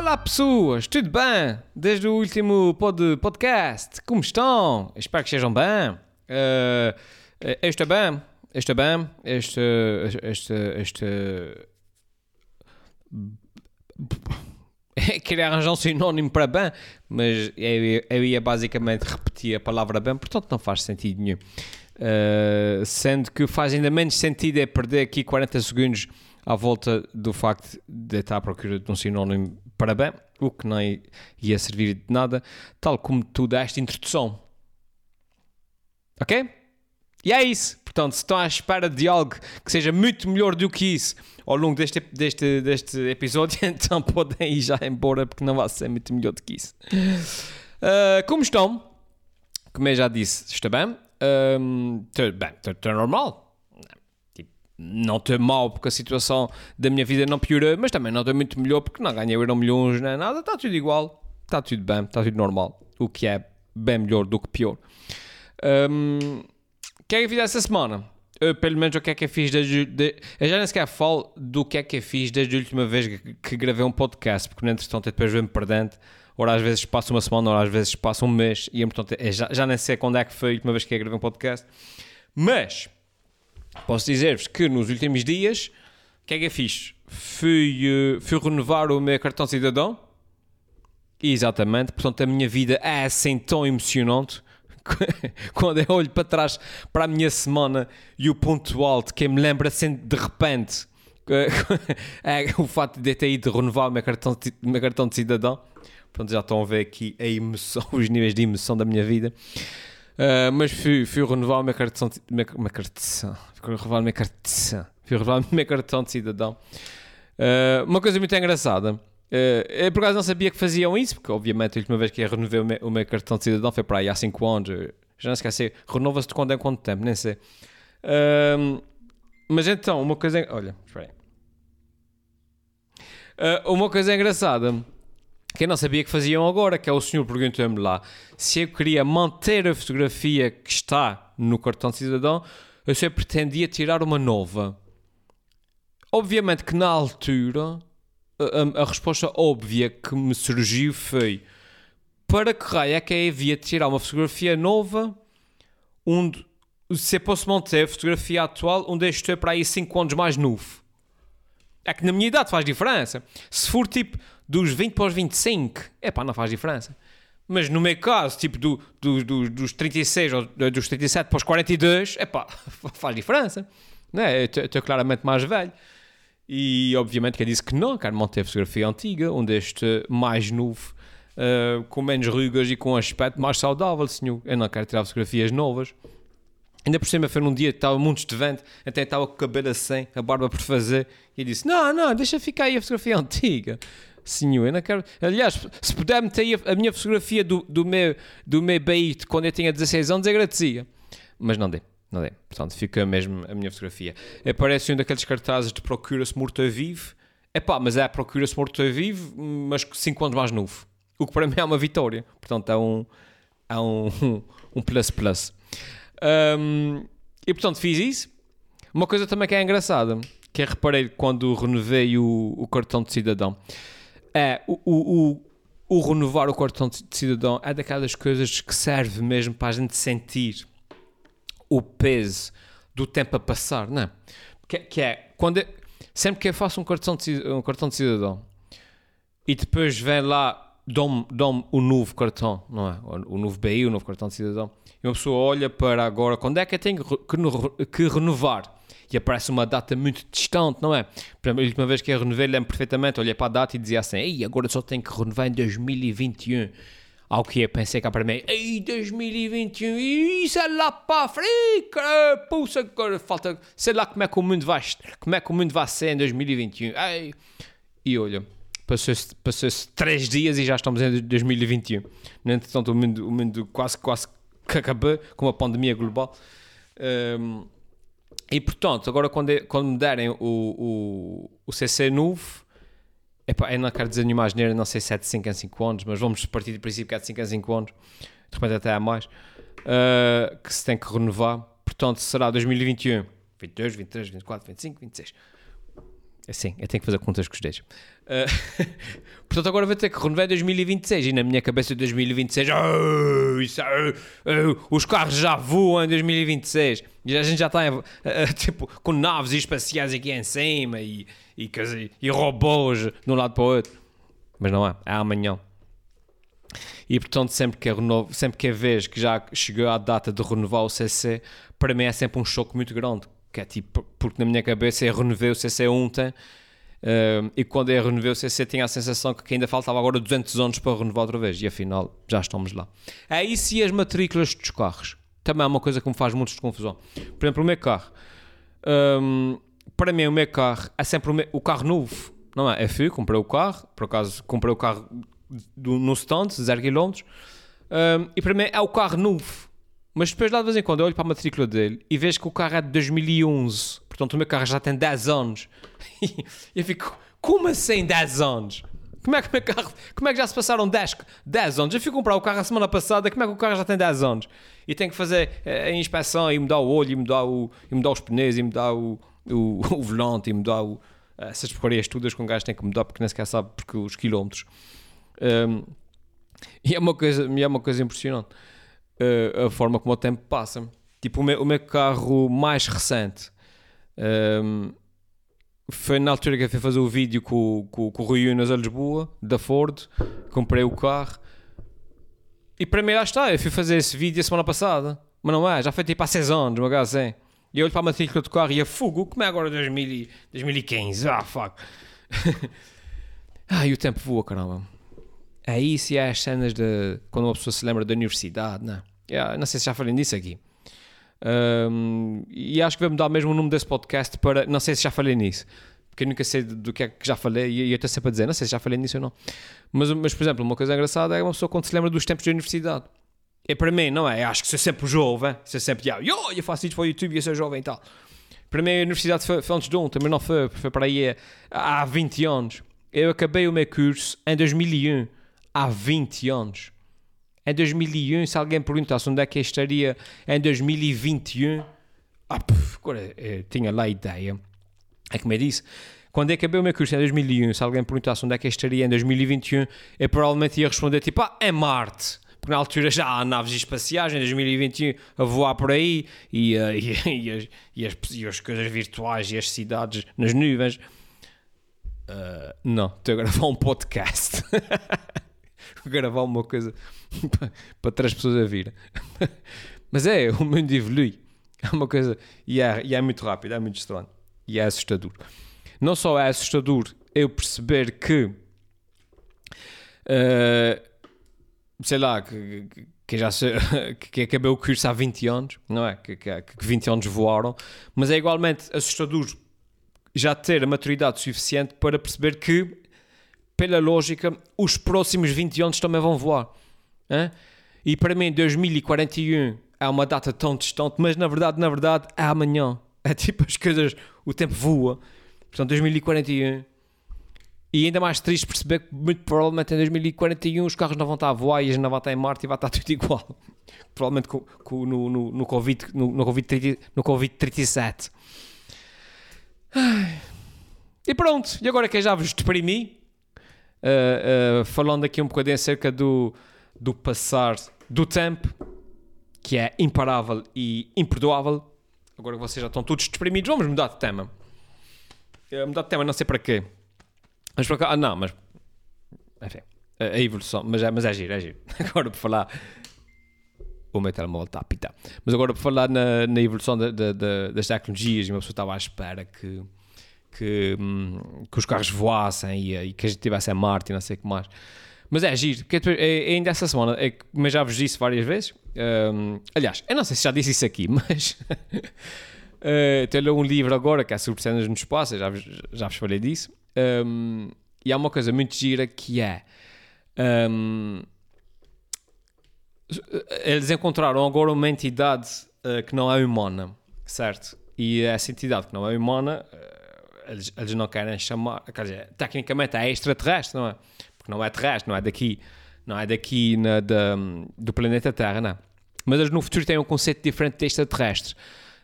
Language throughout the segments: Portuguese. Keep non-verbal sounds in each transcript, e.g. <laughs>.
Olá pessoas, tudo bem? Desde o último pod podcast, como estão? Espero que estejam bem. Uh, estou bem, estou bem, este, este, este... <laughs> Queria arranjar um sinónimo para bem, mas eu, eu ia basicamente repetir a palavra bem, portanto não faz sentido nenhum. Uh, sendo que faz ainda menos sentido é perder aqui 40 segundos à volta do facto de estar à procura de um sinónimo para bem, o que não ia servir de nada, tal como tu deste introdução. Ok? E é isso. Portanto, se estão à espera de algo que seja muito melhor do que isso ao longo deste, deste, deste episódio, <laughs> então podem ir já embora porque não vai ser muito melhor do que isso. Uh, como estão? Como eu já disse, está bem? Estou um, bem, estou normal não estou mal porque a situação da minha vida não piorou, mas também não estou muito melhor porque não ganhei euro milhões nem nada, está tudo igual, está tudo bem, está tudo normal, o que é bem melhor do que pior. Um, o que é que eu fiz essa semana? Eu, pelo menos o que é que eu fiz desde. De, eu já nem sequer falo do que é que eu fiz desde a última vez que, que gravei um podcast, porque no entretanto eu depois vou-me perdendo. Ora às vezes passa uma semana, ora às vezes passa um mês, e portanto já, já nem sei quando é que foi a última vez que eu gravei um podcast. Mas posso dizer-vos que nos últimos dias, o que é que eu fiz? Fui, uh, fui renovar o meu cartão cidadão. Exatamente, portanto a minha vida é assim tão emocionante <laughs> quando eu olho para trás para a minha semana e o ponto alto que me lembra assim de repente <laughs> é o facto de ter ido renovar o meu cartão, o meu cartão de cidadão. Portanto, já estão a ver aqui a emoção, <laughs> os níveis de emoção da minha vida. Uh, mas fui, fui renovar o meu cartão de, minha cartão, fui renovar o meu cartão, fui renovar o meu cartão de cidadão. Uh, uma coisa muito engraçada. Uh, eu por acaso não sabia que faziam isso, porque obviamente a última vez que eu renovei o meu, o meu cartão de cidadão foi para aí há 5 anos. Já não esqueci, renova-se de quando em quanto tempo, nem sei. Uh, mas então, uma coisa. Olha, espera aí. Uma coisa engraçada que eu não sabia que faziam agora, que é o senhor perguntou-me lá se eu queria manter a fotografia que está no cartão de cidadão ou se eu pretendia tirar uma nova. Obviamente que na altura a, a, resposta óbvia que me surgiu foi para que raio é que eu havia de tirar uma fotografia nova onde se eu posso manter a fotografia atual onde eu estou para aí 5 anos mais novo. É que na minha idade faz diferença. Se for tipo dos 20 para os 25, é pá, não faz diferença. Mas no meu caso, tipo do, do, do, dos 36 ou dos 37 para os 42, é pá, faz diferença. Não é? Eu estou claramente mais velho. E obviamente que eu disse que não, quero manter a fotografia antiga, onde este mais novo, uh, com menos rugas e com um aspecto mais saudável, senhor. Eu não quero tirar fotografias novas. Ainda por cima foi num dia que estava muito estevante, até estava com o cabelo assim, a barba por fazer, e disse: Não, não, deixa ficar aí a fotografia antiga. Senhor, eu não quero. Aliás, se puder meter a minha fotografia do, do meu, do meu BI quando eu tinha 16 anos, agradecia. Mas não dei, não dei. Portanto, fica mesmo a minha fotografia. Aparece um daqueles cartazes de procura-se morto-vivo. É pá, mas é procura-se morto-vivo, mas 5 anos mais novo. O que para mim é uma vitória. Portanto, é um, é um, <laughs> um plus plus. Um, e portanto fiz isso. Uma coisa também que é engraçada, que é reparei quando renovei o, o cartão de cidadão, é o, o, o, o, renovar o cartão de cidadão é daquelas coisas que serve mesmo para a gente sentir o peso do tempo a passar, não é? Que, que é quando eu, sempre que eu faço um cartão de, um cartão de cidadão e depois vem lá dão-me dão o novo cartão, não é? O, o novo BI, o novo cartão de cidadão. E uma pessoa olha para agora, quando é que eu tenho que, que renovar? E aparece uma data muito distante, não é? A última vez que eu renovei, lembro perfeitamente, olhei para a data e dizia assim, ei, agora só tenho que renovar em 2021. Ao que eu pensei cá para mim, ei, 2021, isso é lá para a África, puxa, agora falta, sei lá como é que o mundo vai, como é que o mundo vai ser em 2021. Ei. E olha, passou-se passou três dias e já estamos em 2021. No entretanto, o mundo, o mundo quase, quase que acabou com a pandemia global. Um, e portanto, agora quando, quando me derem o, o, o CC novo, epá, eu não quero dizer nenhuma asneira, não sei se é de 5 em 5 anos, mas vamos partir do princípio que é de 5 em 5 anos, de repente até há mais, uh, que se tem que renovar. Portanto, será 2021, 22, 23, 24, 25, 26. Sim, eu tenho que fazer contas com os dedos. Uh, <laughs> portanto, agora vou ter que renovar 2026 e na minha cabeça 2026, oh, isso, oh, oh, os carros já voam em 2026 e a gente já está uh, <laughs> tipo, com naves espaciais aqui em cima e, e, e robôs de um lado para o outro. Mas não é, é amanhã. E portanto, sempre que, é renovo, sempre que é vez que já chegou a data de renovar o CC, para mim é sempre um choque muito grande. Que é tipo, porque na minha cabeça eu renovei o CC ontem uh, e quando eu renovei o CC tinha a sensação que ainda faltava agora 200 anos para renovar outra vez e afinal já estamos lá. É isso e as matrículas dos carros. Também é uma coisa que me faz muito de confusão. Por exemplo, o meu carro. Um, para mim, o meu carro é sempre o, meu, o carro novo. Não é? Eu fui, comprei o carro, por acaso comprei o carro do, no stand, 0 km, um, e para mim é o carro novo. Mas depois, lá de vez em quando, eu olho para a matrícula dele e vejo que o carro é de 2011. Portanto, o meu carro já tem 10 anos. <laughs> E eu fico, como assim 10 anos? Como é que o carro, como é que já se passaram 10, 10 anos? Eu fui comprar o carro a semana passada, como é que o carro já tem 10 anos? E tenho que fazer eh, a inspeção e mudar o olho, e mudar, o, e mudar os pneus, e mudar o, o, <laughs> o volante, e mudar o, essas porcarias todas com um gajo tem que mudar porque nem sequer sabe porque os quilómetros. Um, e é uma coisa, é uma coisa impressionante uh, a forma como o tempo passa. Tipo, o meu, o meu carro mais recente um, foi na altura que eu fui fazer o vídeo com, com, com o Rui Unas a Lisboa, da Ford. Comprei o carro e para mim, lá está. Eu fui fazer esse vídeo a semana passada, mas não é, já foi tipo há 6 anos, uma coisa assim. E eu olho para a matrícula do carro e a fugo, como é agora 2000, 2015? Ah, fuck. <laughs> ah, e o tempo voa, caramba. É isso e é as cenas de quando uma pessoa se lembra da universidade, não é? Não sei se já falei disso aqui. Um, e acho que vou mudar mesmo o nome desse podcast para. Não sei se já falei nisso, porque eu nunca sei do que é que já falei e eu estou sempre a dizer, não sei se já falei nisso ou não. Mas, mas, por exemplo, uma coisa engraçada é uma pessoa quando se lembra dos tempos da universidade. É para mim, não é? Eu acho que sou sempre jovem, sou sempre, yo, eu faço isto para o YouTube e eu sou jovem e tal. Para mim, a universidade foi, foi antes de um, também não foi, foi para aí há 20 anos. Eu acabei o meu curso em 2001 há 20 anos. Em 2001, se alguém perguntasse onde é que eu estaria em 2021, ah, puf, agora eu tinha lá a ideia. É como eu disse, quando eu acabei o meu curso em 2001, se alguém perguntasse onde é que eu estaria em 2021, eu provavelmente ia responder tipo, ah, é Marte. Porque na altura já há naves espaciais, em 2021, a voar por aí, e, uh, <laughs> e, e, as, e, as, e as coisas virtuais e as cidades nas nuvens. Uh, não, estou a gravar um podcast. <laughs> <laughs> gravar uma coisa <laughs> para três pessoas a vir. <laughs> Mas é, o mundo evolui. É uma coisa. E é, e é muito rápido, é muito estranho. E é assustador. Não só é assustador eu perceber que. Uh, sei lá, que, que já que acabei o curso há 20 anos, não é? Que, que, que 20 anos voaram, mas é igualmente assustador já ter a maturidade suficiente para perceber que pela lógica, os próximos 20 anos também vão voar. Hein? E para mim, 2041 é uma data tão distante, mas na verdade, na verdade, é amanhã. É tipo as coisas, o tempo voa. Portanto, 2041. E ainda mais triste perceber que muito provavelmente em 2041 os carros não vão estar a voar e a gente não vai estar em Marte e vai estar <laughs> tudo igual. Provavelmente com, com, no, no, no, COVID, no, no, COVID, no COVID-37. E pronto, e agora que já vos deprimi, uh, uh, falando aqui um bocadinho acerca do, do passar do tempo, que é imparável e imperdoável. Agora que vocês já estão todos deprimidos, vamos mudar de tema. Uh, mudar de tema, não sei para quê. Mas para cá, ah, não, mas. Enfim, a, a evolução, mas é, mas é giro, é giro. <laughs> Agora por falar. O meu telemóvel está a pitar. Mas agora por falar na, na evolução da, da, da, das tecnologias, uma pessoa estava à espera que que, hum, que os carros voassem e, e, que a gente tivesse a Marte e não sei o que mais. Mas é giro, porque é, é ainda essa semana, é, mas já vos disse várias vezes. Um, aliás, eu não sei se já disse isso aqui, <laughs> mas uh, tenho um livro agora que é sobre cenas no espaço, já, já vos falei disso. Um, e há uma coisa muito gira que é. Um, eles encontraram agora uma entidade uh, que não é humana, certo? E essa entidade que não é humana eles, eles não querem chamar, quer dizer, tecnicamente é extraterrestre, não é? Porque não é terrestre, não é daqui, não é daqui na, do planeta Terra, não. Mas eles no futuro têm um conceito diferente de extraterrestre,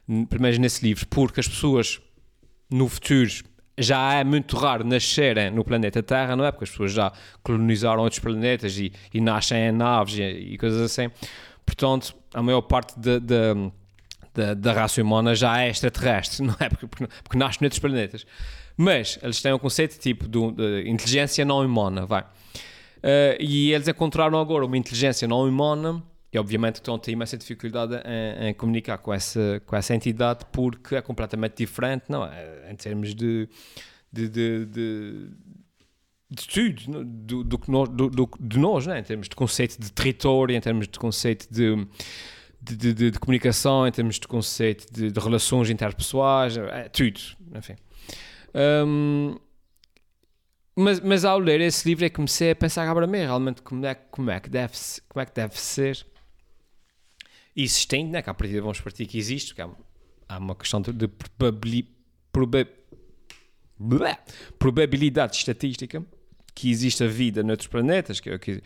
pelo menos nesse livro, porque as pessoas no futuro já é muito raro nascerem no planeta Terra, não é? Porque as pessoas já colonizaram outros planetas e, e nascem em naves e, e, coisas assim. Portanto, a maior parte da, da, da, da raça humana já é extraterrestre, <laughs> não é? Porque, porque, porque nasce noutros planetas. Mas eles têm um conceito tipo de, de, inteligência não humana, vai. Uh, e eles encontraram agora uma inteligência não humana e obviamente estão a ter imensa dificuldade em, em, comunicar com essa, com essa entidade porque é completamente diferente, não é? Em termos de, de, de, de de tudo, do, do, do, do, de nós, né? em termos de conceito de território, em termos de conceito de, de, de, de comunicação, em termos de conceito de, de relações interpessoais, é, tudo, enfim. Um, mas, mas ao ler esse livro é que comecei a pensar agora mesmo, realmente como é, como é, que, deve, como é que deve ser existente, né? que partir vamos partir que existe, porque há, há uma questão de, de probabili, proba, blá, probabilidade estatística que existe a vida noutros planetas, que, que,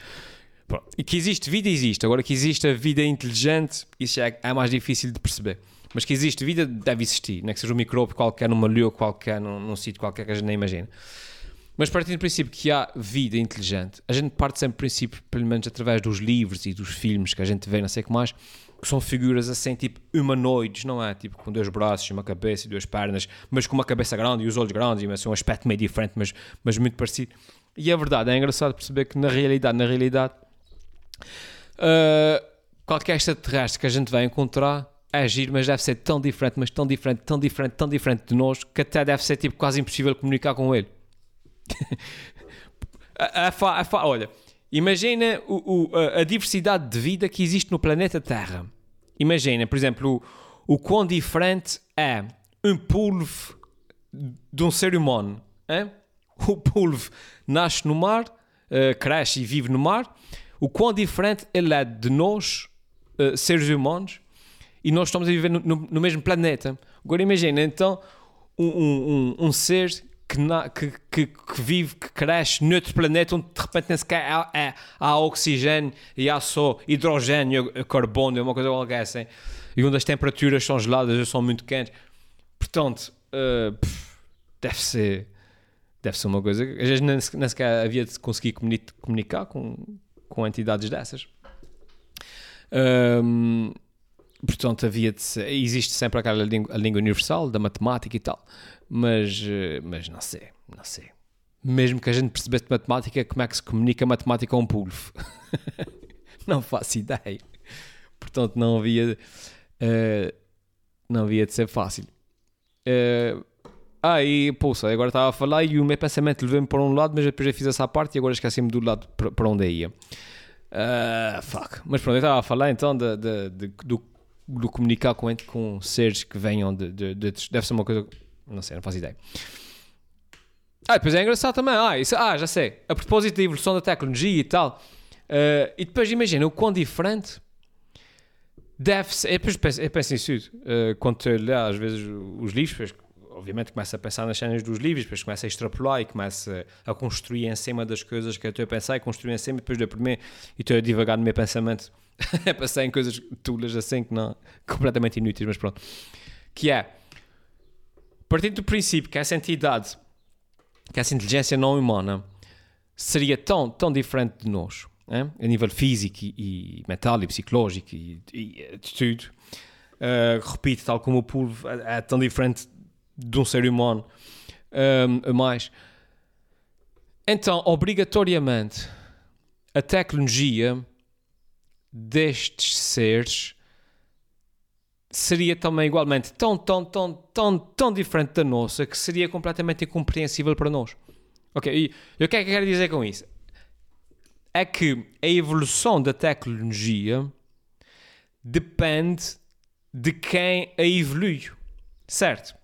e que existe vida, existe. Agora que existe a vida inteligente, isso é, é mais difícil de perceber. Mas que existe vida, deve existir. Não é que seja um micróbio qualquer, numa lua qualquer, num, num sítio qualquer que a gente nem imagina. Mas partindo do princípio que há vida inteligente, a gente parte sempre do princípio, pelo menos através dos livros e dos filmes que a gente vê, não sei o que mais, que são figuras assim, tipo humanoides, não é? Tipo com dois braços, uma cabeça e duas pernas, mas com uma cabeça grande e os olhos grandes, e assim, um aspecto meio diferente, mas, mas muito parecido. E é verdade, é engraçado perceber que na realidade, na realidade, uh, qualquer extraterrestre que a gente vai encontrar é agir, mas deve ser tão diferente, mas tão diferente, tão diferente, tão diferente de nós, que até deve ser tipo quase impossível comunicar com ele. <laughs> a, a, a, olha, Imagina o, o, a, a, diversidade de vida que existe no planeta Terra. Imagina, por exemplo, o, o quão diferente é um polvo de um ser humano. Hein? O polvo nasce no mar, uh, cresce e vive no mar. O quão diferente ele é de nós, uh, seres humanos, e nós estamos a viver no, no, no mesmo planeta. Agora imagina, então, um, um, um, um ser que, na, que, que, que, vive, que cresce noutro planeta onde de repente nem sequer há, há, há oxigênio e há só hidrogênio, carbono, uma coisa qualquer assim, e onde as temperaturas são geladas ou são muito quentes. Portanto, uh, pff, deve ser deve ser uma coisa que às vezes nem sequer havia de conseguir comunicar com, com entidades dessas. Um, portanto, havia de ser, existe sempre aquela língua, a língua universal da matemática e tal mas, eh, mas não sei, não sei. Mesmo que a gente percebesse de matemática, como é que se comunica matemática a um pulvo? <laughs> não faço ideia. Portanto, não havia, uh, não havia de ser fácil. Uh, ah, e poxa, agora estava a falar e o meu pensamento levou-me para um lado, mas depois já fiz essa parte e agora esqueci-me do lado para onde ia. Uh, fuck. Mas pronto, eu estava a falar então de, de, de, do, do comunicar com, com seres que venham de, de, de, Deve ser uma coisa não sei, não faço ideia. Ah, depois é engraçado também. Ah, isso, ah, já sei. A propósito da evolução da tecnologia e tal. Uh, e depois imagina o quão diferente deve ser. Eu, penso, eu penso nisso uh, quando eu às vezes os livros, obviamente começo a pensar nas cenas dos livros, depois começo a extrapolar e começo a, construir em cima das coisas que eu estou a pensar e construir em cima depois de primeiro e estou a divagar no meu pensamento <laughs> a passar em coisas tulas assim que não completamente inúteis, mas pronto. Que é partindo do princípio que essa entidade, que essa inteligência não humana, seria tão, tão diferente de nós, é? a nível físico e, e, mental e psicológico e, e de tudo, uh, repito, tal como o pulvo é, é, tão diferente de um ser humano, um, mais. Então, obrigatoriamente, a tecnologia destes seres seria também igualmente tão, tão, tão, tão, tão diferente da nossa que seria completamente incompreensível para nós. Ok, e, e o que é que eu quero dizer com isso? É que a evolução da tecnologia depende de quem a evolui, certo?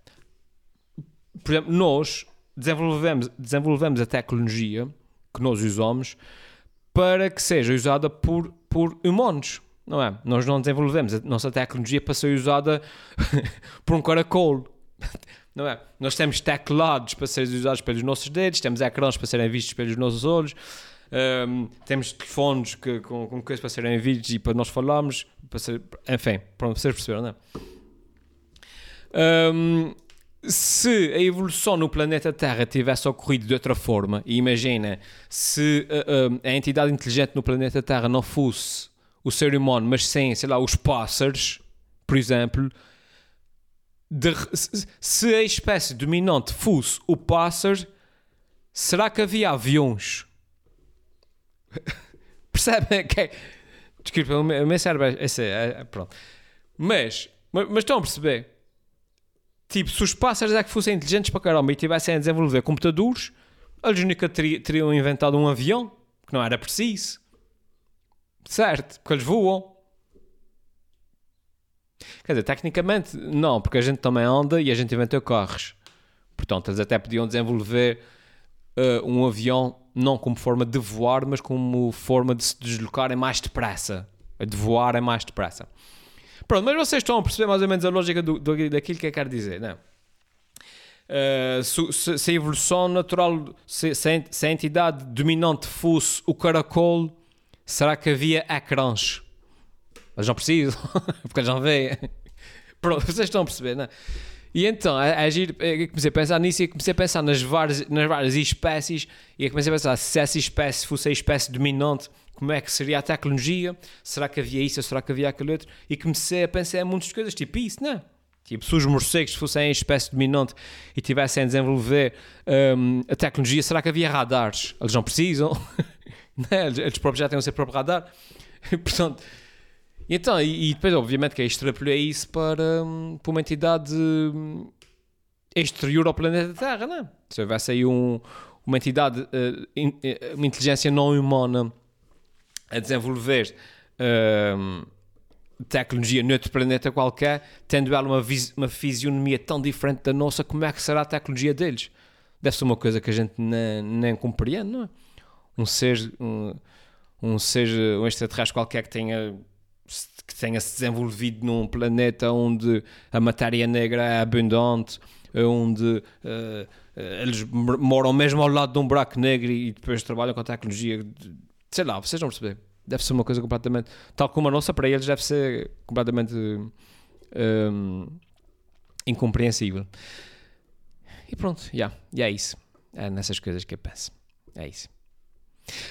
Por exemplo, nós desenvolvemos, desenvolvemos a tecnologia que nós usamos para que seja usada por, por humanos não é? Nós não desenvolvemos a nossa tecnologia para ser usada <laughs> por um caracol, não é? Nós temos teclados para serem usados pelos nossos dedos, temos ecrãs para serem vistos pelos nossos olhos, um, temos telefones que, com, com coisas para serem vistos e para nós falarmos, para ser, enfim, para vocês perceberam, não é? Um, se a evolução no planeta Terra tivesse ocorrido de outra forma, e imagina se uh, uh, a entidade inteligente no planeta Terra não fosse o ser humano, mas sim, sei lá, os pássaros, por exemplo, de, se a espécie dominante fosse o pássaro, será que havia aviões? <laughs> Percebem? Okay. <laughs> Desculpa, o meu cérebro é, é, é, pronto. Mas, mas, mas estão a perceber? Tipo, se os pássaros é que fossem inteligentes para caramba e tivessem a desenvolver computadores, eles nunca teriam inventado um avião, que não era preciso. Certo? Porque eles voam. Quer dizer, tecnicamente, não, porque a gente também anda e a gente inventou carros. Portanto, eles até podiam desenvolver uh, um avião não como forma de voar, mas como forma de se deslocarem mais depressa. De voarem mais depressa. Pronto, mas vocês estão a perceber mais ou menos a lógica do, do daquilo que eu quero dizer, não uh, se, se, a evolução natural, se, se, a entidade dominante fosse o caracol, será que havia ecrãs? Eles não precisam, <laughs> porque eles não veem. Pronto, vocês estão a perceber, não é? E então, a, a giro, eu comecei a pensar nisso e comecei a pensar nas várias, nas várias espécies e comecei a pensar se essa espécie fosse a espécie dominante, como é que seria a tecnologia? Será que havia isso? Será que havia aquele outro? E comecei a pensar em muitas coisas, tipo isso, não é? Tipo, se os morcegos fossem a espécie dominante e tivessem a desenvolver um, a tecnologia, será que havia radares? Eles não precisam, <laughs> né? eles próprios já têm o seu próprio radar. <laughs> Portanto, e então, e, e, depois, obviamente, que eu extrapolei isso para, um, para uma entidade um, exterior ao planeta Terra, não é? Se houvesse aí um, uma entidade, in, uh, uma inteligência não humana a desenvolver uh, tecnologia noutro planeta qualquer, tendo ela uma, uma fisionomia tão diferente da nossa, como é que será a tecnologia deles? Deve ser uma coisa que a gente nem, nem compreende, não é? Um ser, um, um ser, um extraterrestre qualquer que tenha que tenha se desenvolvido num planeta onde a matéria negra é abundante, onde uh, eles moram mesmo ao lado de um buraco negro e depois trabalham com a tecnologia. De, sei lá, vocês vão perceber. Deve ser uma coisa completamente. Tal como a nossa, para eles deve ser completamente um, incompreensível. E pronto, já. Yeah, e é isso. É nessas coisas que eu penso. É isso.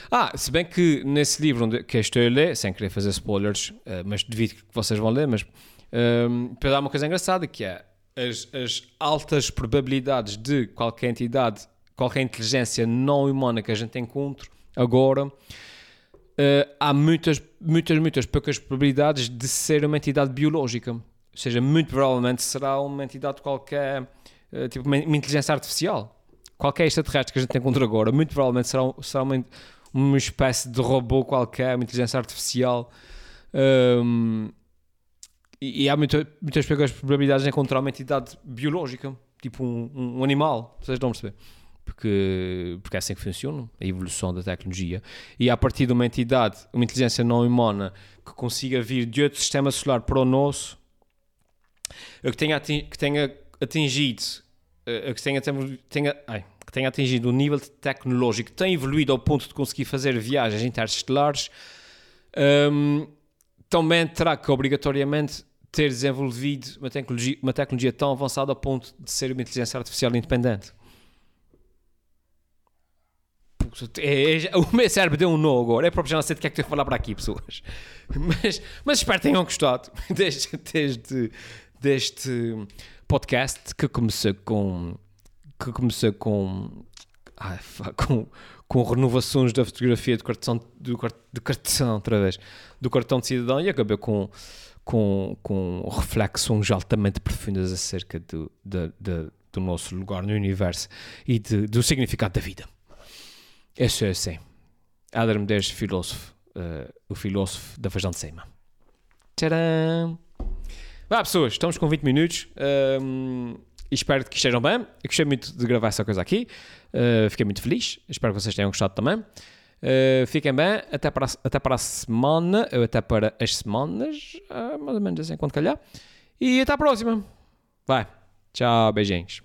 Ah, se bem que nesse livro onde, que estou a ler, sem querer fazer spoilers, uh, mas devido que vocês vão ler, mas um, para dar uma coisa engraçada que é as, as, altas probabilidades de qualquer entidade, qualquer inteligência não humana que a gente encontre agora, uh, há muitas, muitas, muitas poucas probabilidades de ser uma entidade biológica. Ou seja, muito provavelmente será uma entidade qualquer, uh, tipo uma, uma inteligência artificial qualquer extraterrestre que a gente encontra agora, muito provavelmente será, será uma, uma espécie de robô qualquer, uma inteligência artificial. Um, e, e, há muita, muitas poucas probabilidades de encontrar uma entidade biológica, tipo um, um animal, vocês a perceber? Porque, porque é assim que funciona a evolução da tecnologia. E a partir de uma entidade, uma inteligência não humana que consiga vir de outro sistema solar para o nosso, que tenha, que tenha atingido que tenha, tenha, ai, que tenha atingido um nível tecnológico tem evoluído ao ponto de conseguir fazer viagens interestelares, um, também terá que obrigatoriamente ter desenvolvido uma tecnologia, uma tecnologia tão avançada ao ponto de ser uma inteligência artificial independente. É, é, <laughs> o meu cérebro deu um nó agora. É próprio já não sei de que é que estou a falar para aqui, pessoas. Mas, mas espero que tenham gostado <laughs> deste, deste, deste podcast que começou com que começou com ai, <laughs> com, com renovações da fotografia de cartão do, de cartão outra vez do cartão de cidadão e acabou com com, com reflexões altamente profundas acerca do, do, do, do nosso lugar no universo e de, do significado da vida. Esse é assim. Adam Medeiros, filósofo, uh, o filósofo da Feijão de Cima. Tcharam! Vá, pessoas, estamos com 20 minutos. Um, e espero que estejam bem. Eu gostei muito de gravar essa coisa aqui. Uh, fiquei muito feliz. Espero que vocês tenham gostado também. Uh, fiquem bem. Até para, a, até para a semana. Ou até para as semanas. Uh, mais ou menos assim, quando calhar. E até à próxima. Vai. Tchau, beijinhos.